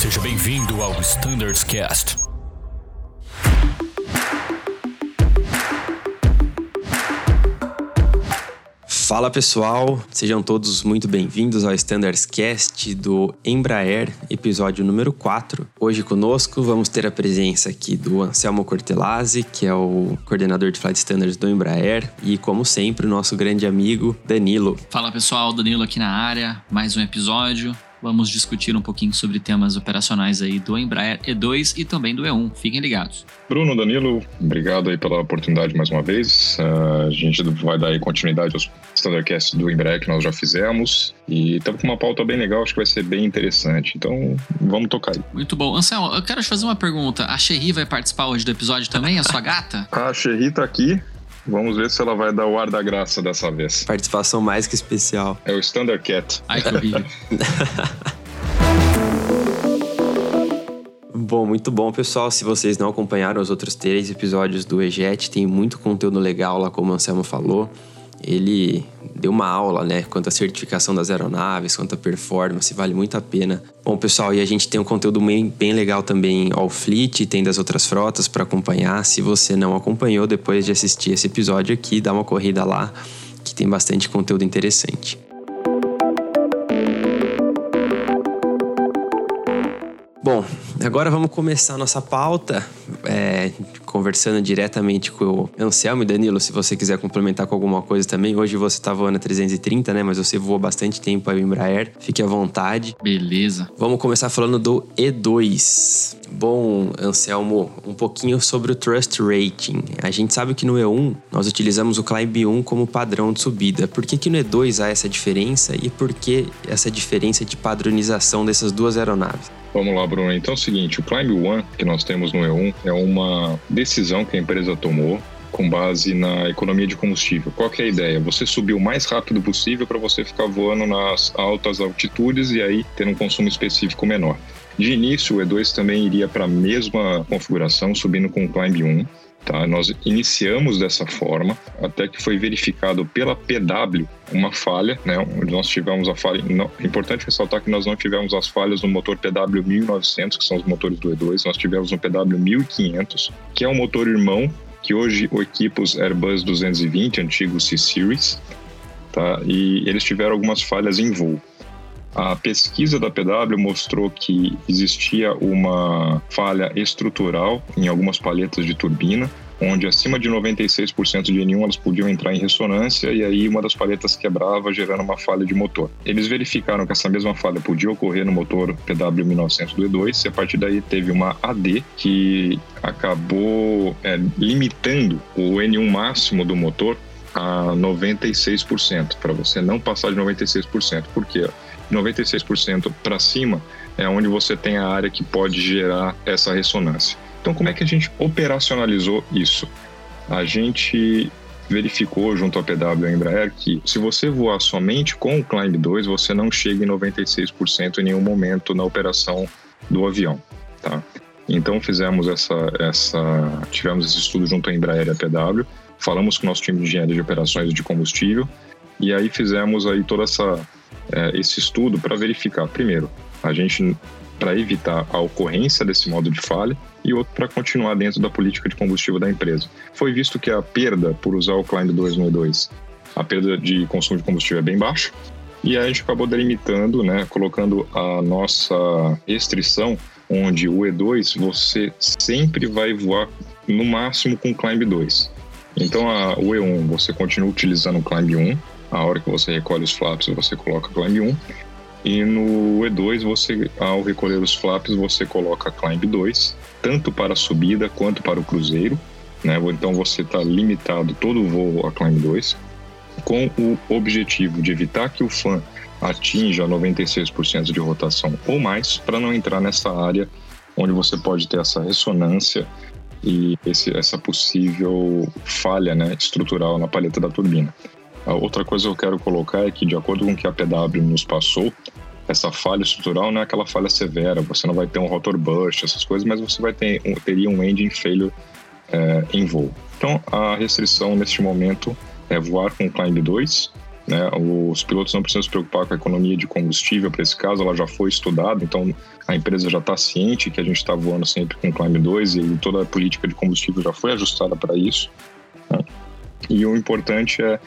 Seja bem-vindo ao Standards Cast. Fala pessoal, sejam todos muito bem-vindos ao Standards Cast do Embraer, episódio número 4. Hoje conosco vamos ter a presença aqui do Anselmo Cortelazzi, que é o coordenador de Flight Standards do Embraer, e como sempre, o nosso grande amigo Danilo. Fala pessoal, Danilo aqui na área, mais um episódio vamos discutir um pouquinho sobre temas operacionais aí do Embraer E2 e também do E1. Fiquem ligados. Bruno, Danilo, obrigado aí pela oportunidade mais uma vez. Uh, a gente vai dar aí continuidade aos Standardcast do Embraer que nós já fizemos e estamos com uma pauta bem legal, acho que vai ser bem interessante. Então, vamos tocar aí. Muito bom. Anselmo, eu quero te fazer uma pergunta. A Sherry vai participar hoje do episódio também, a sua gata? a Sherry tá aqui. Vamos ver se ela vai dar o ar da graça dessa vez. Participação mais que especial. É o Standard Cat. Ai, que horrível. Bom, muito bom, pessoal. Se vocês não acompanharam os outros três episódios do EJET, tem muito conteúdo legal lá, como o Anselmo falou ele deu uma aula, né, quanto à certificação das aeronaves, quanto à performance, vale muito a pena. Bom, pessoal, e a gente tem um conteúdo bem, bem legal também ao Fleet, tem das outras frotas para acompanhar. Se você não acompanhou depois de assistir esse episódio aqui, dá uma corrida lá, que tem bastante conteúdo interessante. Bom, agora vamos começar nossa pauta, é, conversando diretamente com o Anselmo e Danilo, se você quiser complementar com alguma coisa também. Hoje você está voando a 330, né? Mas você voou bastante tempo aí em Embraer, fique à vontade. Beleza. Vamos começar falando do E2. Bom, Anselmo, um pouquinho sobre o Trust Rating. A gente sabe que no E1 nós utilizamos o Climb 1 como padrão de subida. Por que, que no E2 há essa diferença e por que essa diferença de padronização dessas duas aeronaves? Vamos lá, Bruno. Então é o seguinte, o Climb One que nós temos no E1 é uma decisão que a empresa tomou com base na economia de combustível. Qual é a ideia? Você subir o mais rápido possível para você ficar voando nas altas altitudes e aí ter um consumo específico menor. De início, o E2 também iria para a mesma configuração, subindo com o Climb 1. Tá? Nós iniciamos dessa forma, até que foi verificado pela PW uma falha, né? nós tivemos a falha. Não, é importante ressaltar que nós não tivemos as falhas no motor PW 1900, que são os motores do E2, nós tivemos no PW 1500, que é um motor irmão que hoje equipa os Airbus 220, antigos C-Series, tá? e eles tiveram algumas falhas em voo. A pesquisa da PW mostrou que existia uma falha estrutural em algumas palhetas de turbina, onde acima de 96% de N1 elas podiam entrar em ressonância e aí uma das palhetas quebrava, gerando uma falha de motor. Eles verificaram que essa mesma falha podia ocorrer no motor PW 1900 do E2 e a partir daí teve uma AD que acabou é, limitando o N1 máximo do motor a 96%, para você não passar de 96%. Por quê? 96% para cima é onde você tem a área que pode gerar essa ressonância. Então, como é que a gente operacionalizou isso? A gente verificou junto à PW e Embraer que se você voar somente com o Climb 2, você não chega em 96% em nenhum momento na operação do avião, tá? Então fizemos essa, essa, tivemos esse estudo junto à Embraer e à PW, falamos com o nosso time de engenharia de operações de combustível e aí fizemos aí toda essa é, esse estudo para verificar, primeiro, a gente para evitar a ocorrência desse modo de falha e outro para continuar dentro da política de combustível da empresa. Foi visto que a perda por usar o Climb 212, a perda de consumo de combustível é bem baixa, e a gente acabou delimitando, né, colocando a nossa restrição, onde o E2 você sempre vai voar no máximo com o Climb 2. Então a, o E1 você continua utilizando o Climb 1, a hora que você recolhe os flaps, você coloca Climb 1. E no E2, você, ao recolher os flaps, você coloca Climb 2, tanto para a subida quanto para o cruzeiro. Né? Então você está limitado todo o voo a Climb 2, com o objetivo de evitar que o fã atinja 96% de rotação ou mais, para não entrar nessa área onde você pode ter essa ressonância e esse, essa possível falha né, estrutural na paleta da turbina. A outra coisa que eu quero colocar é que, de acordo com o que a PW nos passou, essa falha estrutural não é aquela falha severa, você não vai ter um rotor burst, essas coisas, mas você vai ter um, teria um engine failure é, em voo. Então, a restrição neste momento é voar com Climb 2 Né? Os pilotos não precisam se preocupar com a economia de combustível para esse caso, ela já foi estudada, então a empresa já está ciente que a gente está voando sempre com Climb 2 e toda a política de combustível já foi ajustada para isso. Né? E o importante é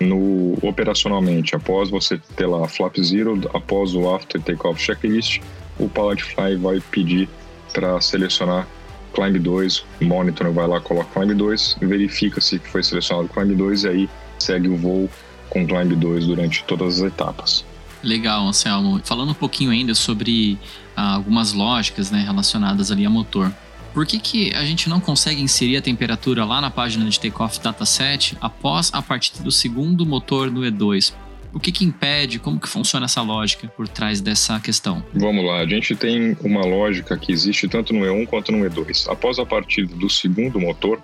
no operacionalmente, após você ter lá a Flap Zero, após o After Takeoff Checklist, o Pilot Fly vai pedir para selecionar Climb 2, o monitor vai lá, coloca Climb 2, verifica se foi selecionado Climb 2 e aí segue o voo com Climb 2 durante todas as etapas. Legal, Anselmo. Falando um pouquinho ainda sobre ah, algumas lógicas né, relacionadas ali a motor. Por que, que a gente não consegue inserir a temperatura lá na página de Takeoff Dataset após a partida do segundo motor no E2? O que, que impede? Como que funciona essa lógica por trás dessa questão? Vamos lá, a gente tem uma lógica que existe tanto no E1 quanto no E2. Após a partida do segundo motor,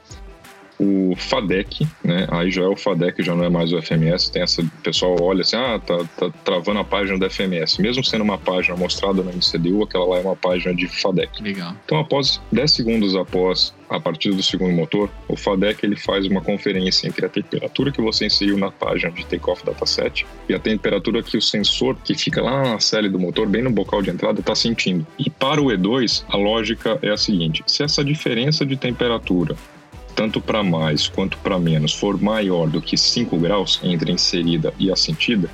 o FADEC, né? Aí já é o FADEC, já não é mais o FMS. Tem essa, o pessoal olha assim, ah, tá, tá travando a página do FMS. Mesmo sendo uma página mostrada no MCDU, aquela lá é uma página de FADEC. Legal. Então, após 10 segundos após a partir do segundo motor, o FADEC ele faz uma conferência entre a temperatura que você inseriu na página de takeoff dataset e a temperatura que o sensor que fica lá na célula do motor, bem no bocal de entrada, está sentindo. E para o E2, a lógica é a seguinte: se essa diferença de temperatura tanto para mais quanto para menos, for maior do que 5 graus entre a inserida e a sentida,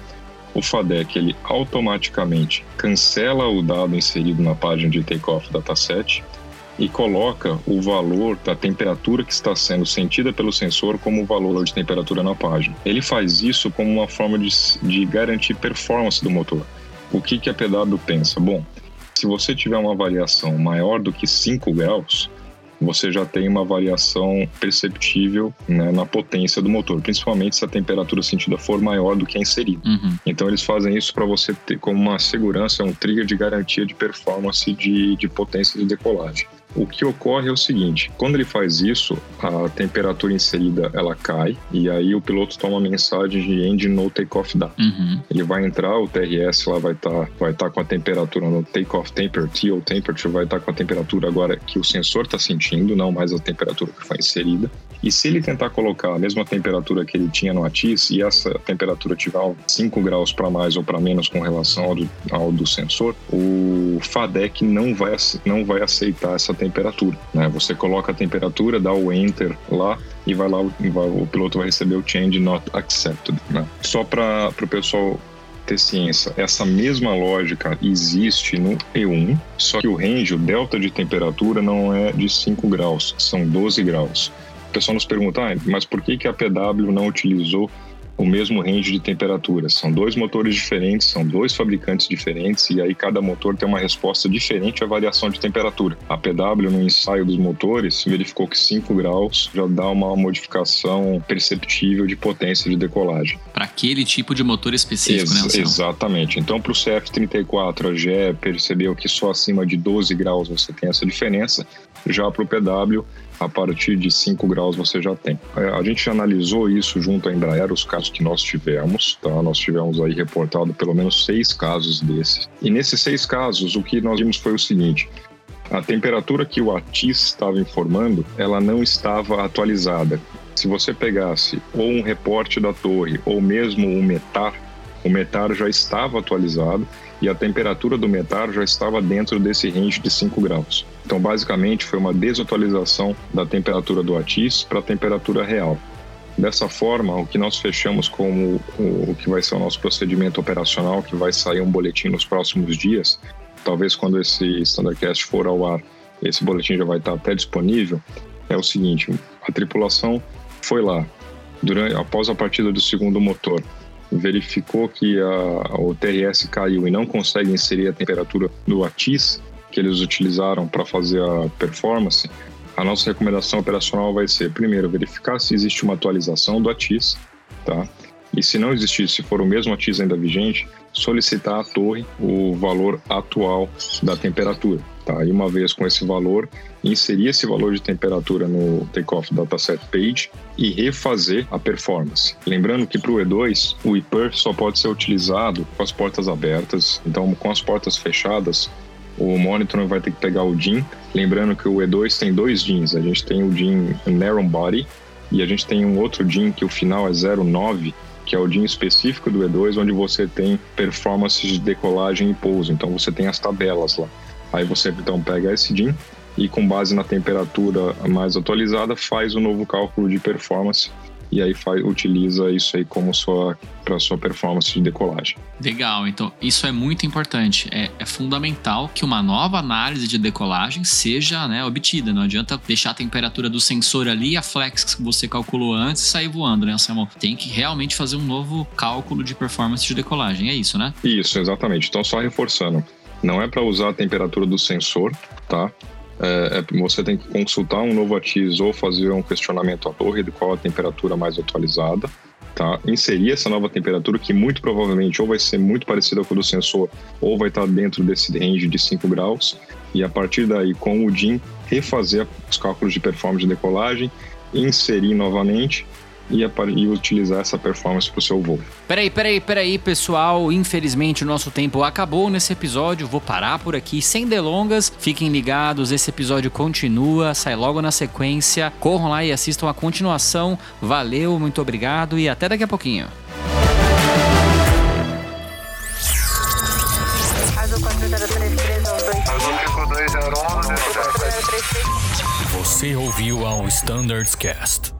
o FADEC ele automaticamente cancela o dado inserido na página de takeoff dataset e coloca o valor da temperatura que está sendo sentida pelo sensor como valor de temperatura na página. Ele faz isso como uma forma de, de garantir performance do motor. O que, que a PW pensa? Bom, se você tiver uma variação maior do que 5 graus, você já tem uma variação perceptível né, na potência do motor, principalmente se a temperatura sentida for maior do que a inserida. Uhum. Então eles fazem isso para você ter como uma segurança, um trigger de garantia de performance de, de potência de decolagem. O que ocorre é o seguinte: quando ele faz isso, a temperatura inserida ela cai e aí o piloto toma uma mensagem de engine no takeoff data. Uhum. Ele vai entrar, o TRS lá vai estar tá, vai tá com a temperatura no takeoff temperature, ou temperature vai estar tá com a temperatura agora que o sensor está sentindo, não mais a temperatura que foi inserida. E se ele tentar colocar a mesma temperatura que ele tinha no ATIS e essa temperatura tiver 5 graus para mais ou para menos com relação ao do, ao do, sensor, o FADEC não vai, não vai aceitar essa temperatura. Né? Você coloca a temperatura, dá o Enter lá e vai lá, vai, o piloto vai receber o Change Not Accepted. Né? Só para o pessoal ter ciência, essa mesma lógica existe no E1, só que o range, o delta de temperatura não é de 5 graus, são 12 graus. O pessoal nos pergunta, ah, mas por que, que a PW não utilizou o mesmo range de temperaturas? São dois motores diferentes, são dois fabricantes diferentes e aí cada motor tem uma resposta diferente à variação de temperatura. A PW, no ensaio dos motores, verificou que 5 graus já dá uma modificação perceptível de potência de decolagem. Para aquele tipo de motor específico, Ex né? Exatamente. Então, para o CF34, a GE percebeu que só acima de 12 graus você tem essa diferença. Já para o PW, a partir de 5 graus você já tem. É, a gente analisou isso junto à Embraer, os casos que nós tivemos, tá? Nós tivemos aí reportado pelo menos seis casos desses. E nesses seis casos, o que nós vimos foi o seguinte: a temperatura que o ATIS estava informando, ela não estava atualizada. Se você pegasse ou um reporte da torre ou mesmo um METAR, o METAR já estava atualizado e a temperatura do METAR já estava dentro desse range de 5 graus. Então, basicamente, foi uma desatualização da temperatura do ATIS para a temperatura real. Dessa forma, o que nós fechamos como o que vai ser o nosso procedimento operacional, que vai sair um boletim nos próximos dias, talvez quando esse Standardcast for ao ar, esse boletim já vai estar até disponível, é o seguinte, a tripulação foi lá, durante, após a partida do segundo motor, verificou que a, o TRS caiu e não consegue inserir a temperatura do ATIS, que eles utilizaram para fazer a performance, a nossa recomendação operacional vai ser, primeiro, verificar se existe uma atualização do ATIS, tá? E se não existir, se for o mesmo ATIS ainda vigente, solicitar à torre o valor atual da temperatura, tá? E uma vez com esse valor, inserir esse valor de temperatura no takeoff dataset page e refazer a performance. Lembrando que para o E2, o IPER só pode ser utilizado com as portas abertas, então com as portas fechadas, o monitor vai ter que pegar o DIN. Lembrando que o E2 tem dois DINs. A gente tem o DIN Narrow Body e a gente tem um outro DIN que o final é 09, que é o DIN específico do E2, onde você tem performance de decolagem e pouso. Então você tem as tabelas lá. Aí você então pega esse DIN e com base na temperatura mais atualizada faz o um novo cálculo de performance e aí faz, utiliza isso aí como sua para sua performance de decolagem. Legal, então isso é muito importante. É, é, fundamental que uma nova análise de decolagem seja né, obtida. Não adianta deixar a temperatura do sensor ali, a flex que você calculou antes e sair voando, né, Samuel? Tem que realmente fazer um novo cálculo de performance de decolagem. É isso, né? Isso, exatamente. Então só reforçando, não é para usar a temperatura do sensor, tá? É, é, você tem que consultar um novo ATIS ou fazer um questionamento à torre de qual a temperatura mais atualizada, tá? Inserir essa nova temperatura que muito provavelmente ou vai ser muito parecida com a do sensor ou vai estar dentro desse range de 5 graus e a partir daí com o DIN refazer os cálculos de performance de decolagem, inserir novamente e, e utilizar essa performance para o seu voo. Peraí, peraí, peraí, pessoal. Infelizmente o nosso tempo acabou nesse episódio. Vou parar por aqui sem delongas. Fiquem ligados, esse episódio continua, sai logo na sequência. Corram lá e assistam a continuação. Valeu, muito obrigado e até daqui a pouquinho. Você ouviu ao Standards Cast.